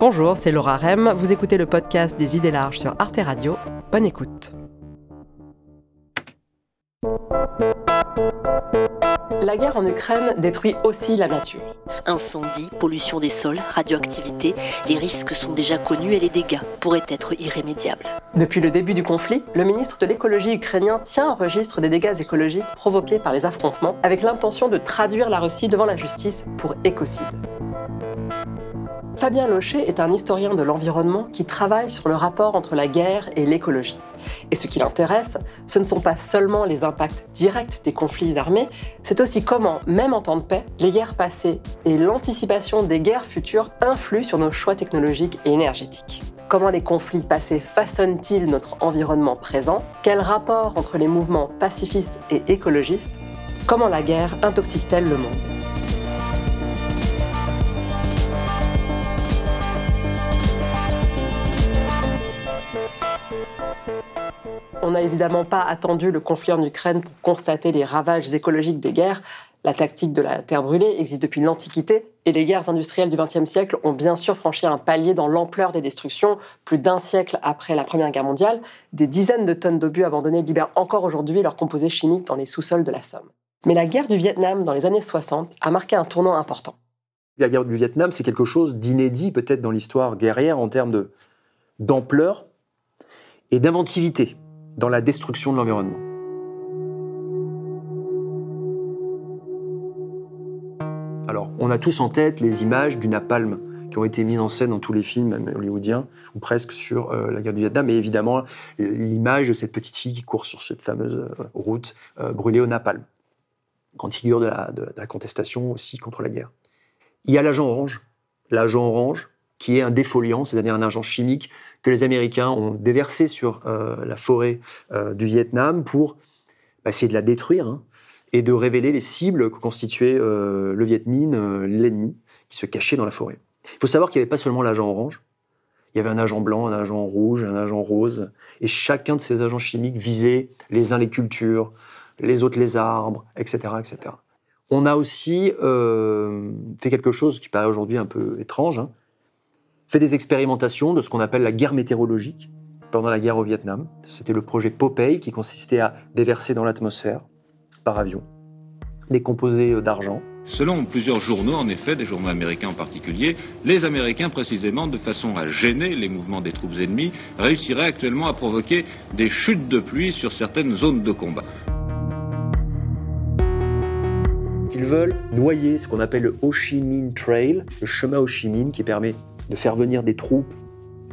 Bonjour, c'est Laura Rem. Vous écoutez le podcast des idées larges sur Arte Radio. Bonne écoute. La guerre en Ukraine détruit aussi la nature. Incendie, pollution des sols, radioactivité, les risques sont déjà connus et les dégâts pourraient être irrémédiables. Depuis le début du conflit, le ministre de l'écologie ukrainien tient un registre des dégâts écologiques provoqués par les affrontements avec l'intention de traduire la Russie devant la justice pour écocide. Fabien Locher est un historien de l'environnement qui travaille sur le rapport entre la guerre et l'écologie. Et ce qui l'intéresse, ce ne sont pas seulement les impacts directs des conflits armés, c'est aussi comment, même en temps de paix, les guerres passées et l'anticipation des guerres futures influent sur nos choix technologiques et énergétiques. Comment les conflits passés façonnent-ils notre environnement présent? Quel rapport entre les mouvements pacifistes et écologistes? Comment la guerre intoxique-t-elle le monde? On n'a évidemment pas attendu le conflit en Ukraine pour constater les ravages écologiques des guerres. La tactique de la terre brûlée existe depuis l'Antiquité et les guerres industrielles du XXe siècle ont bien sûr franchi un palier dans l'ampleur des destructions. Plus d'un siècle après la Première Guerre mondiale, des dizaines de tonnes d'obus abandonnés libèrent encore aujourd'hui leurs composés chimiques dans les sous-sols de la Somme. Mais la guerre du Vietnam dans les années 60 a marqué un tournant important. La guerre du Vietnam, c'est quelque chose d'inédit peut-être dans l'histoire guerrière en termes d'ampleur et d'inventivité dans la destruction de l'environnement. Alors, on a tous en tête les images du napalm qui ont été mises en scène dans tous les films hollywoodiens, ou presque sur euh, la guerre du Vietnam, et évidemment l'image de cette petite fille qui court sur cette fameuse euh, route euh, brûlée au napalm. Grande figure de la contestation aussi contre la guerre. Il y a l'agent orange. L'agent orange, qui est un défoliant, c'est-à-dire un agent chimique que les Américains ont déversé sur euh, la forêt euh, du Vietnam pour bah, essayer de la détruire hein, et de révéler les cibles que constituait euh, le Viet Minh, l'ennemi, qui se cachait dans la forêt. Il faut savoir qu'il n'y avait pas seulement l'agent orange, il y avait un agent blanc, un agent rouge, un agent rose, et chacun de ces agents chimiques visait les uns les cultures, les autres les arbres, etc. etc. On a aussi fait quelque chose qui paraît aujourd'hui un peu étrange, hein, fait des expérimentations de ce qu'on appelle la guerre météorologique pendant la guerre au Vietnam. C'était le projet Popeye qui consistait à déverser dans l'atmosphère par avion des composés euh, d'argent. Selon plusieurs journaux, en effet, des journaux américains en particulier, les Américains, précisément de façon à gêner les mouvements des troupes ennemies, réussiraient actuellement à provoquer des chutes de pluie sur certaines zones de combat. Ils veulent noyer ce qu'on appelle le Ho Chi Minh Trail, le chemin Ho Chi Minh qui permet de faire venir des troupes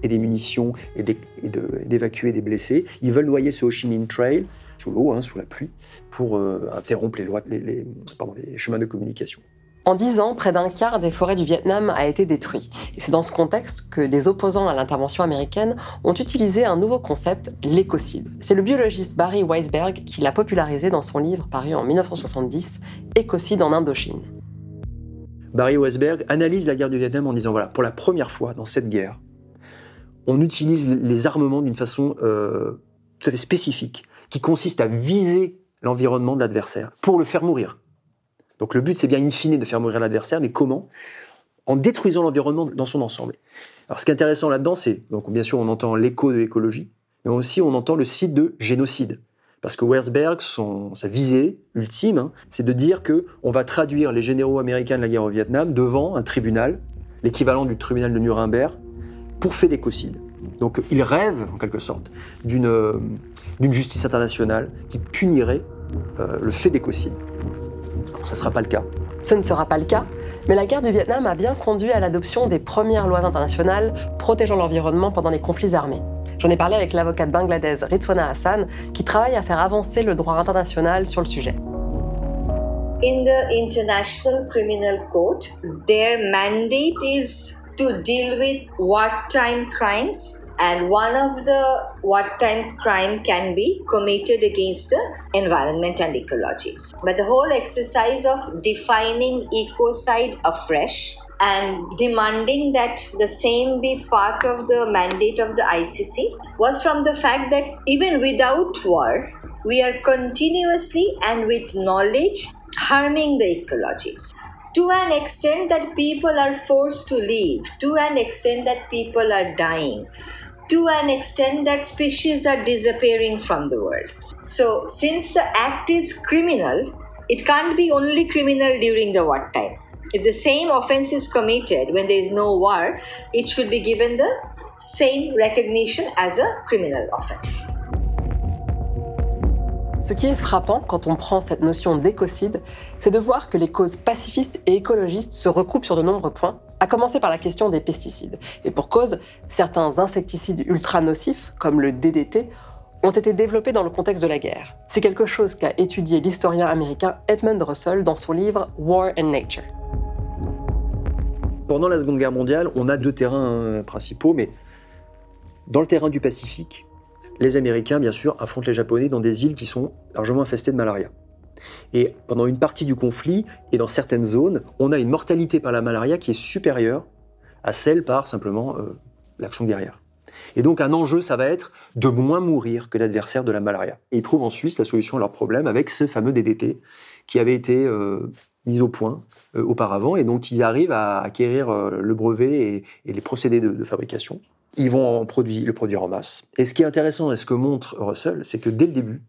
et des munitions et d'évacuer des blessés. Ils veulent noyer ce Ho Chi Minh Trail sous l'eau, hein, sous la pluie, pour euh, interrompre les, chemins de communication. En dix ans, près d'un quart des forêts du Vietnam a été détruit. C'est dans ce contexte que des opposants à l'intervention américaine ont utilisé un nouveau concept, l'écocide. C'est le biologiste Barry Weisberg qui l'a popularisé dans son livre paru en 1970, Écocide en Indochine. Barry Weisberg analyse la guerre du Vietnam en disant voilà, pour la première fois dans cette guerre, on utilise les armements d'une façon tout à fait spécifique, qui consiste à viser l'environnement de l'adversaire pour le faire mourir. Donc le but, c'est bien in fine de faire mourir l'adversaire, mais comment? En détruisant l'environnement dans son ensemble. Alors ce qui est intéressant là-dedans, c'est, donc bien sûr, on entend l'écho de l'écologie, mais aussi on entend le site de génocide. Parce que Wersberg, sa visée ultime, hein, c'est de dire que on va traduire les généraux américains de la guerre au Vietnam devant un tribunal, l'équivalent du tribunal de Nuremberg, pour fait d'écocide. Donc il rêve, en quelque sorte, d'une justice internationale qui punirait euh, le fait d'écocide. Alors ça ne sera pas le cas. Ce ne sera pas le cas, mais la guerre du Vietnam a bien conduit à l'adoption des premières lois internationales protégeant l'environnement pendant les conflits armés. J'en ai parlé avec l'avocate bangladaise Ritwana Hassan, qui travaille à faire avancer le droit international sur le sujet. In the International Criminal Court, their mandate is to deal with wartime crimes and one of the wartime crime can be committed against the environment and ecology but the whole exercise of defining ecocide afresh and demanding that the same be part of the mandate of the ICC was from the fact that even without war, we are continuously and with knowledge harming the ecology. to an extent that people are forced to leave, to an extent that people are dying, to an extent that species are disappearing from the world. So, since the act is criminal, it can't be only criminal during the wartime. If the same offense is committed when there is no war, it should be given the same recognition as a criminal offense. Ce qui est frappant quand on prend cette notion d'écocide, c'est de voir que les causes pacifistes et écologistes se recoupent sur de nombreux points, à commencer par la question des pesticides. Et pour cause, certains insecticides ultra nocifs, comme le DDT, ont été développés dans le contexte de la guerre. C'est quelque chose qu'a étudié l'historien américain Edmund Russell dans son livre War and Nature. Pendant la Seconde Guerre mondiale, on a deux terrains hein, principaux, mais dans le terrain du Pacifique, les Américains, bien sûr, affrontent les Japonais dans des îles qui sont largement infestées de malaria. Et pendant une partie du conflit, et dans certaines zones, on a une mortalité par la malaria qui est supérieure à celle par simplement euh, l'action guerrière. Et donc un enjeu, ça va être de moins mourir que l'adversaire de la malaria. Et ils trouvent en Suisse la solution à leur problème avec ce fameux DDT qui avait été euh, mis au point euh, auparavant et dont ils arrivent à acquérir le brevet et, les procédés de fabrication ils vont en produire, le produire en masse. Et ce qui est intéressant et ce que montre Russell, c'est que dès le début,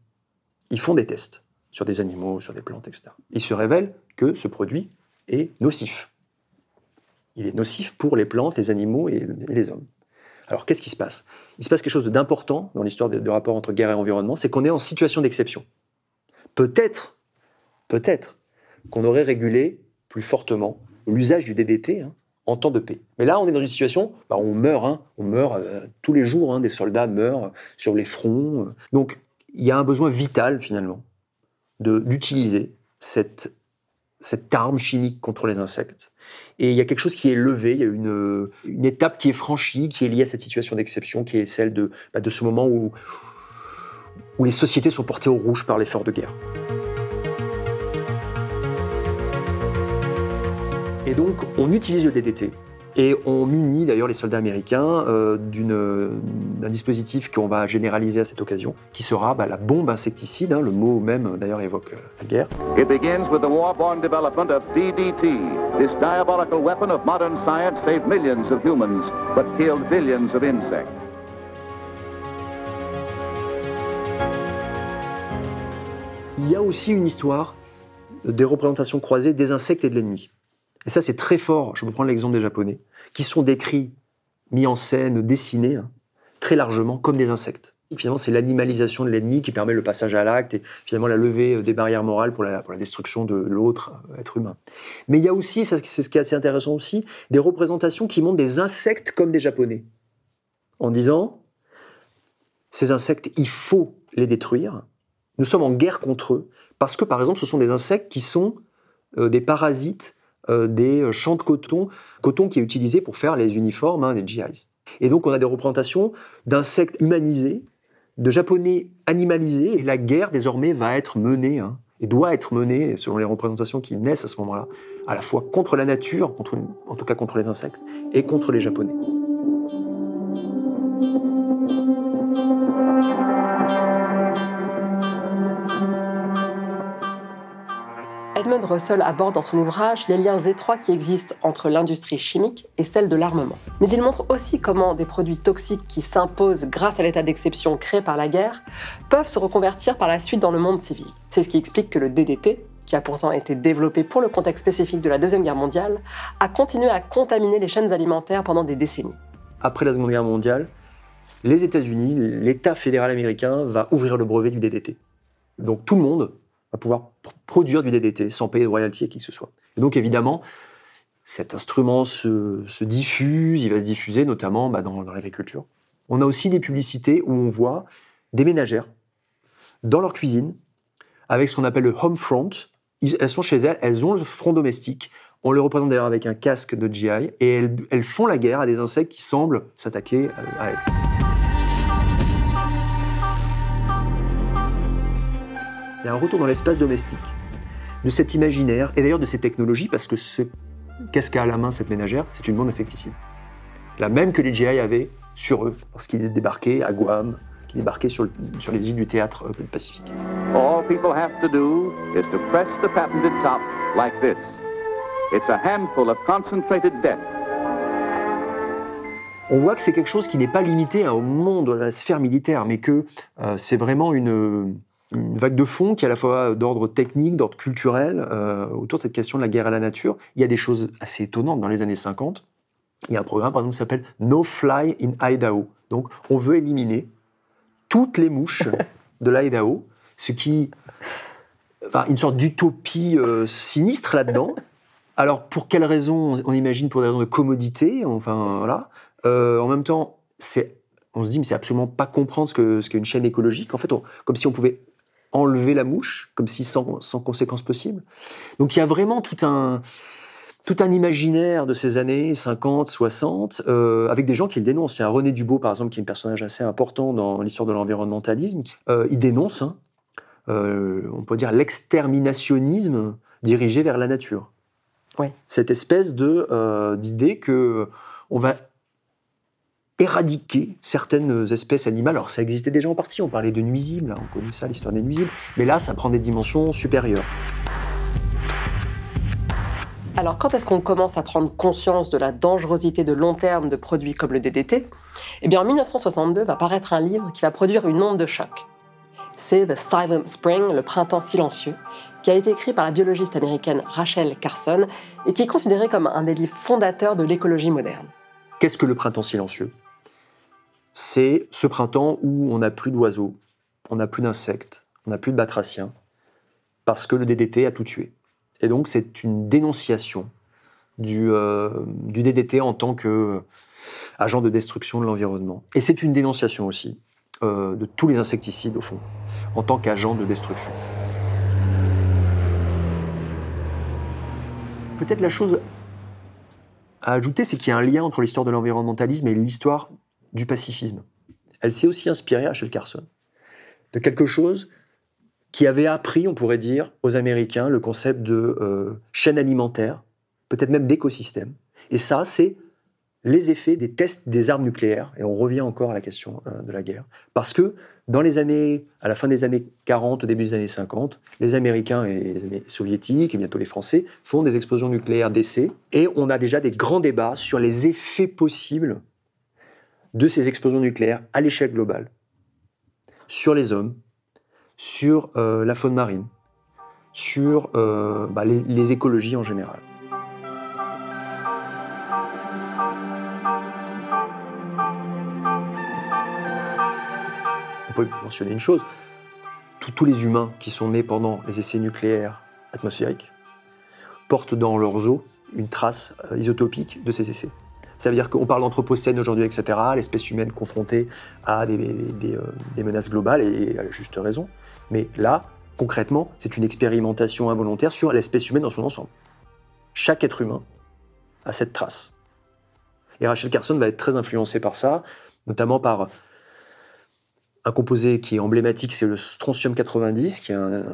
ils font des tests sur des animaux, sur des plantes, etc. Il se révèle que ce produit est nocif. Il est nocif pour les plantes, les animaux et, les hommes. Alors qu'est-ce qui se passe? Il se passe quelque chose d'important dans l'histoire de, rapport entre guerre et environnement, c'est qu'on est en situation d'exception. Peut-être, peut-être qu'on aurait régulé plus fortement l'usage du DDT, hein, en temps de paix. Mais là, on est dans une situation, bah, on meurt, hein. on meurt euh, tous les jours, hein, des soldats meurent sur les fronts. Donc, il y a un besoin vital, finalement, d'utiliser cette, cette arme chimique contre les insectes. Et il y a quelque chose qui est levé, il y a une, une étape qui est franchie, qui est liée à cette situation d'exception, qui est celle de, bah, de ce moment où, où les sociétés sont portées au rouge par l'effort de guerre. Et donc, on utilise le DDT. Et on munit d'ailleurs les soldats américains euh, d'un dispositif qu'on va généraliser à cette occasion, qui sera bah, la bombe insecticide. Hein, le mot même d'ailleurs évoque euh, la guerre. It begins with the war-born development of DDT. This diabolical weapon of modern science saved millions of humans, but killed billions of insects. Il y a aussi une histoire des représentations croisées des insectes et de l'ennemi. Et ça, c'est très fort. Je peux prendre l'exemple des Japonais, qui sont décrits, mis en scène, dessinés, hein, très largement, comme des insectes. finalement, c'est l'animalisation de l'ennemi qui permet le passage à l'acte et finalement la levée euh, des barrières morales pour la, destruction de l'autre euh, être humain. Mais il y a aussi, c'est ce qui est assez intéressant aussi, des représentations qui montrent des insectes comme des Japonais. En disant, ces insectes, il faut les détruire. Nous sommes en guerre contre eux parce que, par exemple, ce sont des insectes qui sont euh, des parasites des euh, champs de coton, coton qui est utilisé pour faire les uniformes hein, des GIs. Et donc on a des représentations d'insectes humanisés, de japonais animalisés, et la guerre désormais va être menée, hein, et doit être menée, selon les représentations qui naissent à ce moment-là, à la fois contre la nature, en tout cas contre les insectes, et contre les japonais. Russell aborde dans son ouvrage les liens étroits qui existent entre l'industrie chimique et celle de l'armement. Mais il montre aussi comment des produits toxiques qui s'imposent grâce à l'état d'exception créé par la guerre peuvent se reconvertir par la suite dans le monde civil. C'est ce qui explique que le DDT, qui a pourtant été développé pour le contexte spécifique de la Deuxième Guerre mondiale, a continué à contaminer les chaînes alimentaires pendant des décennies. Après la Seconde Guerre mondiale, les États-Unis, l'État fédéral américain va ouvrir le brevet du DDT. Donc tout le monde va pouvoir produire du DDT sans payer de royalties à qui que ce soit. Et donc évidemment, cet instrument se, diffuse, il va se diffuser notamment bah, dans, l'agriculture. On a aussi des publicités où on voit des ménagères dans leur cuisine avec ce qu'on appelle le home front. Elles sont chez elles, elles ont le front domestique. On les représente d'ailleurs avec un casque de GI et elles, elles font la guerre à des insectes qui semblent s'attaquer à elles. Il y a un retour dans l'espace domestique de cet imaginaire et d'ailleurs de ces technologies parce que ce qu'est-ce qu'a à la main cette ménagère C'est une bombe insecticide. La même que les GI avaient sur eux parce qu'ils débarquaient à Guam, qui débarquaient sur, sur les îles du théâtre euh, Pacifique. All people have to do is to press the patented top like this. It's a handful of concentrated death. On voit que c'est quelque chose qui n'est pas limité hein, au monde de la sphère militaire, mais que euh, c'est vraiment une, une vague de fond qui est à la fois d'ordre technique, d'ordre culturel, euh, autour de cette question de la guerre à la nature. Il y a des choses assez étonnantes dans les années 50. Il y a un programme, par exemple, qui s'appelle No Fly in Idaho. Donc, on veut éliminer toutes les mouches de l'Idaho, ce qui. Enfin, une sorte d'utopie euh, sinistre là-dedans. Alors, pour quelles raisons On imagine pour des raisons de commodité, enfin, voilà. Euh, en même temps, c'est on se dit, mais c'est absolument pas comprendre ce qu'est ce qu'une chaîne écologique. En fait, on- comme si on pouvait enlever la mouche, comme si sans, sans conséquence possible. Donc il y a vraiment tout un, tout un imaginaire de ces années 50, 60, euh, avec des gens qui le dénoncent. Il y a René Dubos, par exemple, qui est un personnage assez important dans l'histoire de l'environnementalisme. Euh, il dénonce, hein, euh, on peut dire, l'exterminationnisme dirigé vers la nature. Ouais. Cette espèce de d'idée que on va éradiquer certaines espèces animales. Alors ça existait déjà en partie, on parlait de nuisibles, hein, on connaît ça, l'histoire des nuisibles, mais là ça prend des dimensions supérieures. Alors, quand est-ce qu'on commence à prendre conscience de la dangerosité de long terme de produits comme le DDT Eh bien, en 1962 va paraître un livre qui va produire une onde de choc. C'est The Silent Spring, le printemps silencieux, qui a été écrit par la biologiste américaine Rachel Carson et qui est considéré comme un des livres fondateurs de l'écologie moderne. Qu'est-ce que le printemps silencieux? C'est ce printemps où on n'a plus d'oiseaux, on n'a plus d'insectes, on n'a plus de batraciens, parce que le DDT a tout tué. Et donc c'est une dénonciation du, euh, DDT en tant que agent de destruction de l'environnement. Et c'est une dénonciation aussi euh, de tous les insecticides, au fond, en tant qu'agent de destruction. Peut-être la chose à ajouter, c'est qu'il y a un lien entre l'histoire de l'environnementalisme et l'histoire du pacifisme. Elle s'est aussi inspirée, Rachel Carson, de quelque chose qui avait appris, on pourrait dire, aux Américains le concept de euh, chaîne alimentaire, peut-être même d'écosystème. Et ça, c'est les effets des tests des armes nucléaires. Et on revient encore à la question euh, de la guerre. Parce que dans les années, à la fin des années 40, au début des années 50, les Américains et les Soviétiques, et bientôt les Français, font des explosions nucléaires d'essai. Et on a déjà des grands débats sur les effets possibles de ces explosions nucléaires à l'échelle globale. Sur les hommes, sur euh, la faune marine, sur euh, bah, les, les écologies en général. On peut mentionner une chose, tous- les humains qui sont nés pendant les essais nucléaires atmosphériques portent dans leurs os une trace euh, isotopique de ces essais. Ça veut dire qu'on parle d'anthropocène aujourd'hui, etc., l'espèce humaine confrontée à des, euh, menaces globales, et à juste raison. Mais là, concrètement, c'est une expérimentation involontaire sur l'espèce humaine dans son ensemble. Chaque être humain a cette trace. Et Rachel Carson va être très influencée par ça, notamment par un composé qui est emblématique, c'est le strontium 90, qui est un,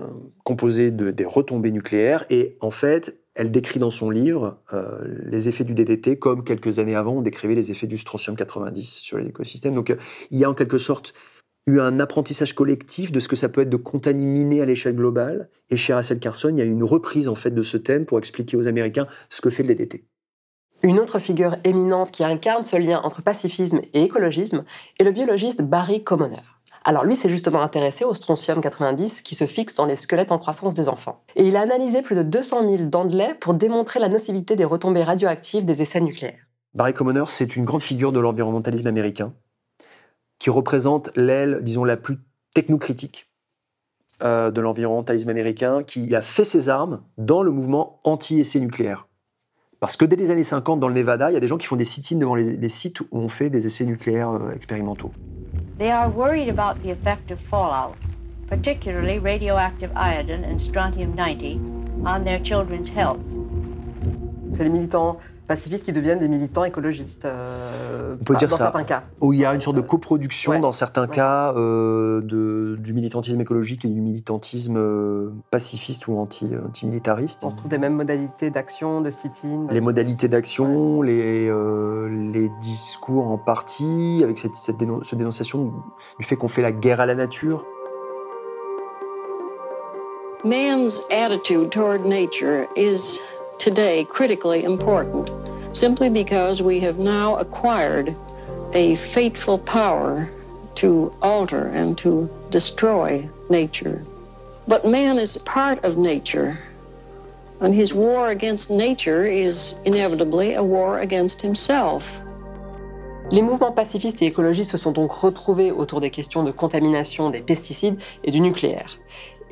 composé de, des retombées nucléaires. Et en fait, elle décrit dans son livre euh, les effets du DDT comme quelques années avant on décrivait les effets du strontium 90 sur l'écosystème. Donc euh, il y a en quelque sorte eu un apprentissage collectif de ce que ça peut être de contaminer à l'échelle globale. Et chez Rachel Carson, il y a une reprise en fait de ce thème pour expliquer aux Américains ce que fait le DDT. Une autre figure éminente qui incarne ce lien entre pacifisme et écologisme est le biologiste Barry Commoner. Alors lui s'est justement intéressé au strontium 90 qui se fixe dans les squelettes en croissance des enfants. Et il a analysé plus de 200 000 dents de lait pour démontrer la nocivité des retombées radioactives des essais nucléaires. Barry Commoner, c'est une grande figure de l'environnementalisme américain qui représente l'aile, disons, la plus technocritique euh, de l'environnementalisme américain, qui a fait ses armes dans le mouvement anti-essai nucléaire. Parce que dès les années 50, dans le Nevada, il y a des gens qui font des sit-ins devant les, les sites où on fait des essais nucléaires euh, expérimentaux. They are worried about the effect of fallout, particularly radioactive iodine and strontium 90, on their children's health. C'est les militants pacifistes qui deviennent des militants écologistes. euh, On peut dire dans ça. certains cas. Où il y a une sorte de coproduction, Ouais. dans certains Ouais. cas, euh, de, du militantisme écologique et du militantisme euh, pacifiste ou anti, anti-militariste. On retrouve des mêmes modalités d'action, de sit-in. les modalités d'action, les, euh, les discours en partie, avec cette, cette dénon- ce dénonciation du fait qu'on fait la guerre à la nature. Man's attitude toward nature is today critically important simply because we have now acquired a fateful power to alter and to destroy nature. But man is part of nature, and his war against nature is inevitably a war against himself. Les mouvements pacifistes et écologistes se sont donc retrouvés autour des questions de contamination des pesticides et du nucléaire.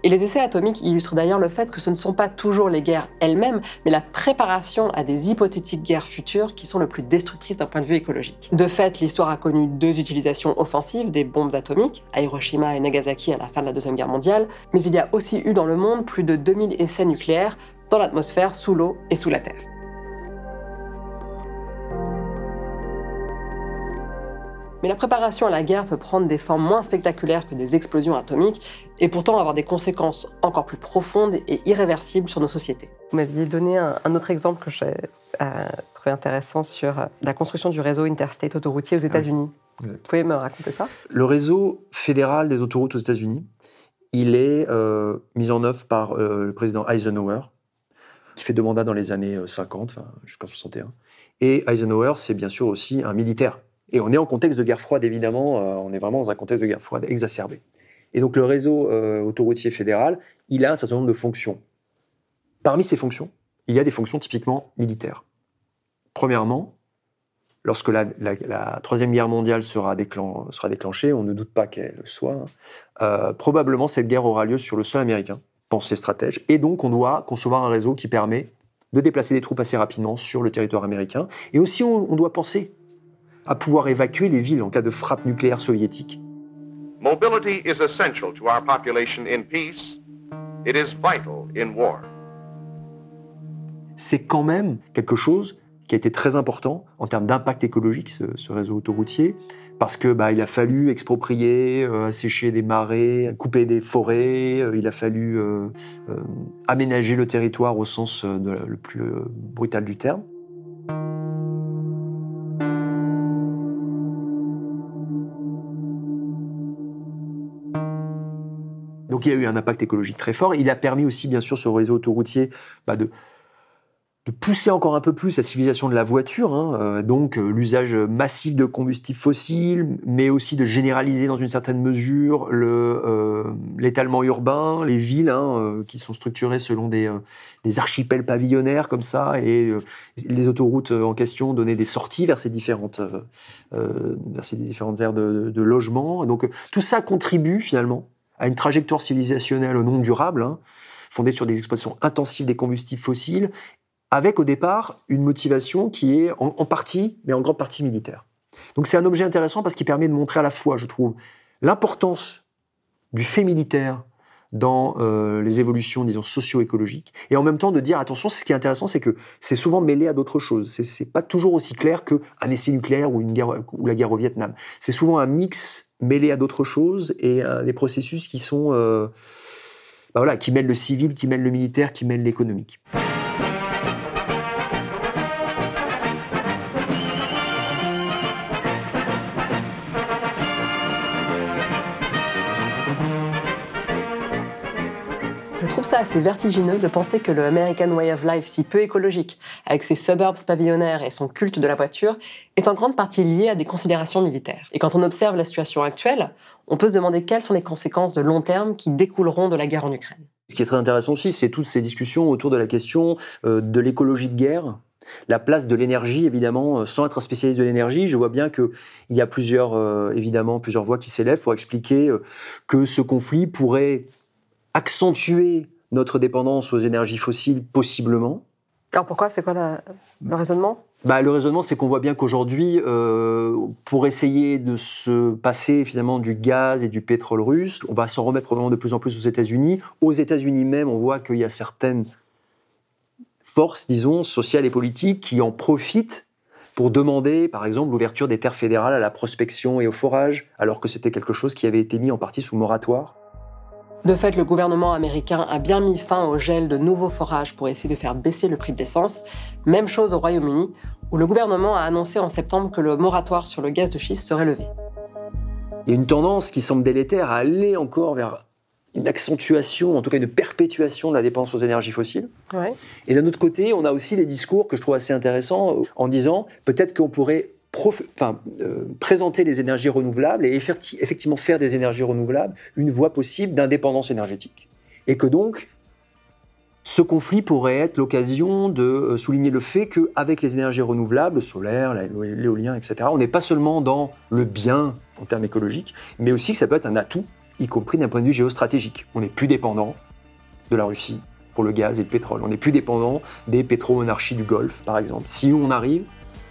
Et les essais atomiques illustrent d'ailleurs le fait que ce ne sont pas toujours les guerres elles-mêmes, mais la préparation à des hypothétiques guerres futures qui sont le plus destructrices d'un point de vue écologique. De fait, l'histoire a connu deux utilisations offensives des bombes atomiques, à Hiroshima et Nagasaki à la fin de la Deuxième Guerre mondiale, mais il y a aussi eu dans le monde plus de 2000 essais nucléaires dans l'atmosphère, sous l'eau et sous la Terre. Mais la préparation à la guerre peut prendre des formes moins spectaculaires que des explosions atomiques et pourtant avoir des conséquences encore plus profondes et irréversibles sur nos sociétés. Vous m'aviez donné un, autre exemple que j'ai euh, trouvé intéressant sur euh, la construction du réseau interstate autoroutier aux États-Unis. Vous pouvez me raconter ça? Le réseau fédéral des autoroutes aux États-Unis, il est euh, mis en œuvre par le président Eisenhower, qui fait deux mandats dans les années 50, jusqu'en 61. Et Eisenhower, c'est bien sûr aussi un militaire et on est en contexte de guerre froide, évidemment, euh, on est vraiment dans un contexte de guerre froide exacerbé. Et donc le réseau euh, autoroutier fédéral, il a un certain nombre de fonctions. Parmi ces fonctions, il y a des fonctions typiquement militaires. Premièrement, lorsque la, Troisième Guerre mondiale sera, déclenchée, on ne doute pas qu'elle soit, euh, probablement cette guerre aura lieu sur le sol américain, pensent les stratèges, et donc on doit concevoir un réseau qui permet de déplacer des troupes assez rapidement sur le territoire américain. Et aussi on doit penser à pouvoir évacuer les villes en cas de frappe nucléaire soviétique. Mobility is essential to our population in peace. It is vital in war. C'est quand même quelque chose qui a été très important en termes d'impact écologique, ce, réseau autoroutier, parce que bah, il a fallu exproprier, euh, assécher des marais, couper des forêts, euh, il a fallu euh, aménager le territoire au sens le plus brutal du terme. Donc il a eu un impact écologique très fort. Il a permis aussi, bien sûr, le réseau autoroutier, bah, de, pousser encore un peu plus la civilisation de la voiture, hein. euh, donc euh, l'usage massif de combustibles fossiles, mais aussi de généraliser dans une certaine mesure euh, l'étalement urbain, les villes hein, qui sont structurées selon des, archipels pavillonnaires comme ça, et les autoroutes en question donnaient des sorties vers ces différentes, vers ces différentes aires de, de logement. Donc tout ça contribue finalement à une trajectoire civilisationnelle non durable, hein, fondée sur des exploitations intensives des combustibles fossiles, avec au départ une motivation qui est en, partie, mais en grande partie militaire. Donc c'est un objet intéressant parce qu'il permet de montrer à la fois, je trouve, l'importance du fait militaire dans euh, les évolutions, disons, socio-écologiques, et en même temps de dire, attention, ce qui est intéressant, c'est que c'est souvent mêlé à d'autres choses. C'est pas toujours aussi clair qu'un essai nucléaire ou, une guerre, ou la guerre au Vietnam. C'est souvent un mix mêlé à d'autres choses et à des processus qui sont, euh, bah voilà, qui mêlent le civil, qui mêlent le militaire, qui mêlent l'économique. Ça assez vertigineux de penser que le American Way of Life, si peu écologique, avec ses suburbs pavillonnaires et son culte de la voiture, est en grande partie lié à des considérations militaires. Et quand on observe la situation actuelle, on peut se demander quelles sont les conséquences de long terme qui découleront de la guerre en Ukraine. Ce qui est très intéressant aussi, c'est toutes ces discussions autour de la question euh, de l'écologie de guerre, la place de l'énergie, évidemment, euh, sans être un spécialiste de l'énergie, je vois bien qu'il y a plusieurs, euh, évidemment, plusieurs voix qui s'élèvent pour expliquer que ce conflit pourrait accentuer notre dépendance aux énergies fossiles, possiblement. Alors pourquoi? C'est quoi le raisonnement? Bah, le raisonnement, c'est qu'on voit bien qu'aujourd'hui, euh, pour essayer de se passer finalement du gaz et du pétrole russe, on va s'en remettre probablement de plus en plus aux États-Unis. Aux États-Unis même, on voit qu'il y a certaines forces, disons, sociales et politiques qui en profitent pour demander, par exemple, l'ouverture des terres fédérales à la prospection et au forage, alors que c'était quelque chose qui avait été mis en partie sous moratoire. De fait, le gouvernement américain a bien mis fin au gel de nouveaux forages pour essayer de faire baisser le prix de l'essence. Même chose au Royaume-Uni, où le gouvernement a annoncé en septembre que le moratoire sur le gaz de schiste serait levé. Il y a une tendance qui semble délétère à aller encore vers une accentuation, en tout cas une perpétuation de la dépense aux énergies fossiles. Et d'un autre côté, on a aussi les discours que je trouve assez intéressants en disant peut-être qu'on pourrait euh, présenter les énergies renouvelables et effectivement faire des énergies renouvelables une voie possible d'indépendance énergétique. Et que donc, ce conflit pourrait être l'occasion de euh, souligner le fait qu'avec les énergies renouvelables, le solaire, l'éolien, etc., on n'est pas seulement dans le bien en termes écologiques, mais aussi que ça peut être un atout, y compris d'un point de vue géostratégique. On n'est plus dépendant de la Russie pour le gaz et le pétrole. On n'est plus dépendant des pétro-monarchies du Golfe, par exemple. Si on arrive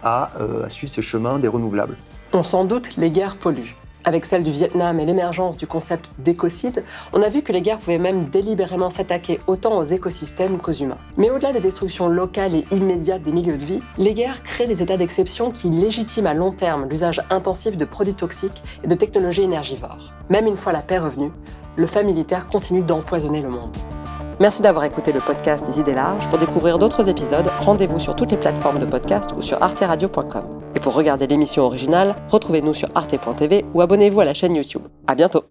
euh, à, suivre ce chemin des renouvelables. On s'en doute, les guerres polluent. Avec celle du Vietnam et l'émergence du concept d'écocide, on a vu que les guerres pouvaient même délibérément s'attaquer autant aux écosystèmes qu'aux humains. Mais au-delà des destructions locales et immédiates des milieux de vie, les guerres créent des états d'exception qui légitiment à long terme l'usage intensif de produits toxiques et de technologies énergivores. Même une fois la paix revenue, le fait militaire continue d'empoisonner le monde. Merci d'avoir écouté le podcast des idées larges. Pour découvrir d'autres épisodes, rendez-vous sur toutes les plateformes de podcast ou sur arteradio.com. Et pour regarder l'émission originale, retrouvez-nous sur arte.tv ou abonnez-vous à la chaîne YouTube. À bientôt!